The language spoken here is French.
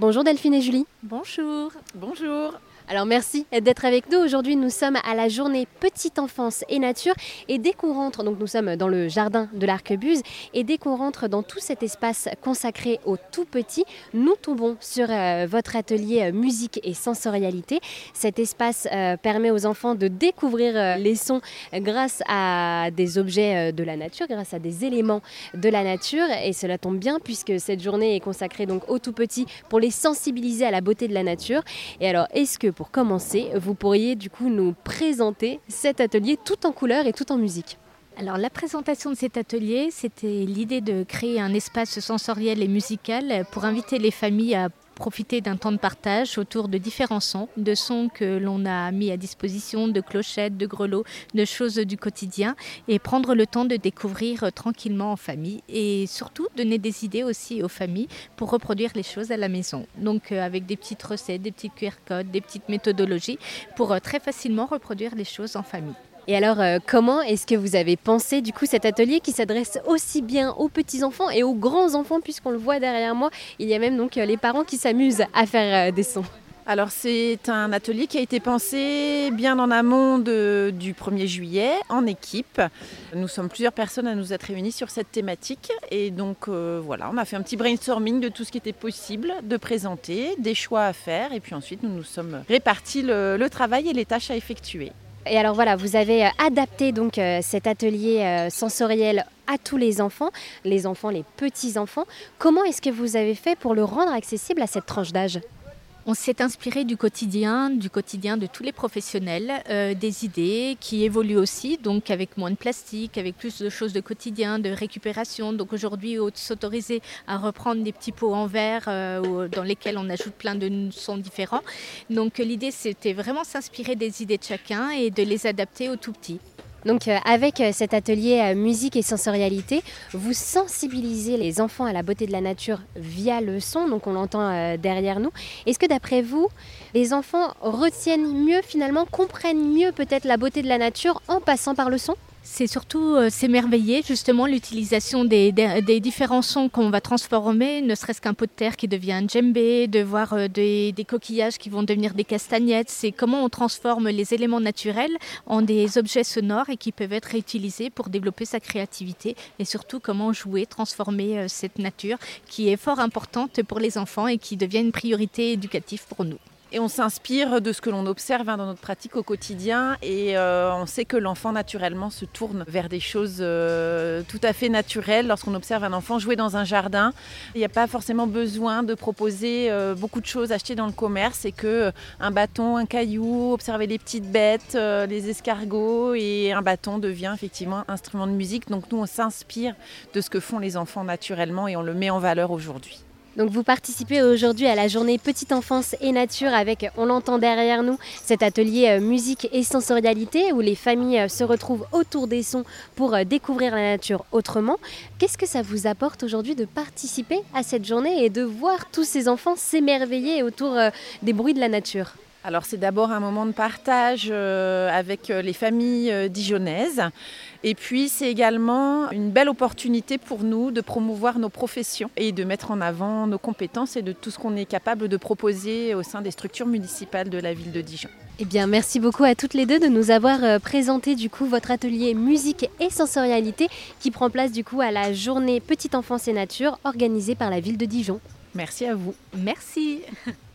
Bonjour Delphine et Julie. Bonjour. Bonjour. Alors merci d'être avec nous. Aujourd'hui, nous sommes à la journée Petite Enfance et Nature. Et dès qu'on rentre, donc nous sommes dans le jardin de l'Arquebuse, et dès qu'on rentre dans tout cet espace consacré aux tout petits, nous tombons sur euh, votre atelier euh, musique et sensorialité. Cet espace euh, permet aux enfants de découvrir les sons grâce à des objets de la nature, grâce à des éléments de la nature. Et cela tombe bien puisque cette journée est consacrée donc aux tout petits pour les sensibiliser à la beauté de la nature. Et alors, est-ce que pour commencer, vous pourriez du coup nous présenter cet atelier tout en couleurs et tout en musique. Alors la présentation de cet atelier, c'était l'idée de créer un espace sensoriel et musical pour inviter les familles à profiter d'un temps de partage autour de différents sons, de sons que l'on a mis à disposition, de clochettes, de grelots, de choses du quotidien, et prendre le temps de découvrir tranquillement en famille, et surtout donner des idées aussi aux familles pour reproduire les choses à la maison. Donc euh, avec des petites recettes, des petits QR codes, des petites méthodologies, pour euh, très facilement reproduire les choses en famille. Et alors, euh, comment est-ce que vous avez pensé du coup cet atelier qui s'adresse aussi bien aux petits enfants et aux grands enfants, puisqu'on le voit derrière moi, il y a même donc euh, les parents qui s'amusent à faire euh, des sons. Alors c'est un atelier qui a été pensé bien en amont du 1er juillet en équipe. Nous sommes plusieurs personnes à nous être réunies sur cette thématique et donc voilà, on a fait un petit brainstorming de tout ce qui était possible de présenter, des choix à faire et puis ensuite nous nous sommes répartis le travail et les tâches à effectuer. Et alors voilà, vous avez euh, adapté donc euh, cet atelier euh, sensoriel à tous les enfants, les enfants, les petits enfants. Comment est-ce que vous avez fait pour le rendre accessible à cette tranche d'âge? On s'est inspiré du quotidien, du quotidien de tous les professionnels, euh, des idées qui évoluent aussi, donc avec moins de plastique, avec plus de choses de quotidien, de récupération. Donc aujourd'hui, s'autoriser à reprendre des petits pots en verre euh, dans lesquels on ajoute plein de sons différents. Donc l'idée, c'était vraiment s'inspirer des idées de chacun et de les adapter aux tout petits. Donc euh, avec euh, cet atelier euh, musique et sensorialité, vous sensibilisez les enfants à la beauté de la nature via le son, donc on l'entend derrière nous. Est-ce que d'après vous, les enfants retiennent mieux finalement, comprennent mieux peut-être la beauté de la nature en passant par le son? C'est surtout euh, s'émerveiller justement l'utilisation des, différents sons qu'on va transformer, ne serait-ce qu'un pot de terre qui devient un djembé, de voir euh, des, coquillages qui vont devenir des castagnettes. C'est comment on transforme les éléments naturels en des objets sonores et qui peuvent être réutilisés pour développer sa créativité et surtout comment jouer, transformer euh, cette nature qui est fort importante pour les enfants et qui devient une priorité éducative pour nous. Et on s'inspire de ce que l'on observe hein, dans notre pratique au quotidien. Et euh, on sait que l'enfant naturellement se tourne vers des choses euh, tout à fait naturelles. Lorsqu'on observe un enfant jouer dans un jardin, il n'y a pas forcément besoin de proposer euh, beaucoup de choses achetées dans le commerce. Et que un bâton, un caillou, observer les petites bêtes, les escargots et un bâton devient effectivement un instrument de musique. Donc nous, on s'inspire de ce que font les enfants naturellement et on le met en valeur aujourd'hui. Donc vous participez aujourd'hui à la journée Petite Enfance et Nature avec, on l'entend derrière nous, cet atelier euh, musique et sensorialité où les familles euh, se retrouvent autour des sons pour euh, découvrir la nature autrement. Qu'est-ce que ça vous apporte aujourd'hui de participer à cette journée et de voir tous ces enfants s'émerveiller autour des bruits de la nature? Alors c'est d'abord un moment de partage euh, avec euh, les familles euh, dijonnaises et puis c'est également une belle opportunité pour nous de promouvoir nos professions et de mettre en avant nos compétences et de tout ce qu'on est capable de proposer au sein des structures municipales de la ville de Dijon. Eh bien, merci beaucoup à toutes les deux de nous avoir présenté du coup votre atelier musique et sensorialité qui prend place du coup à la journée Petite Enfance et Nature organisée par la ville de Dijon. Merci à vous. Merci.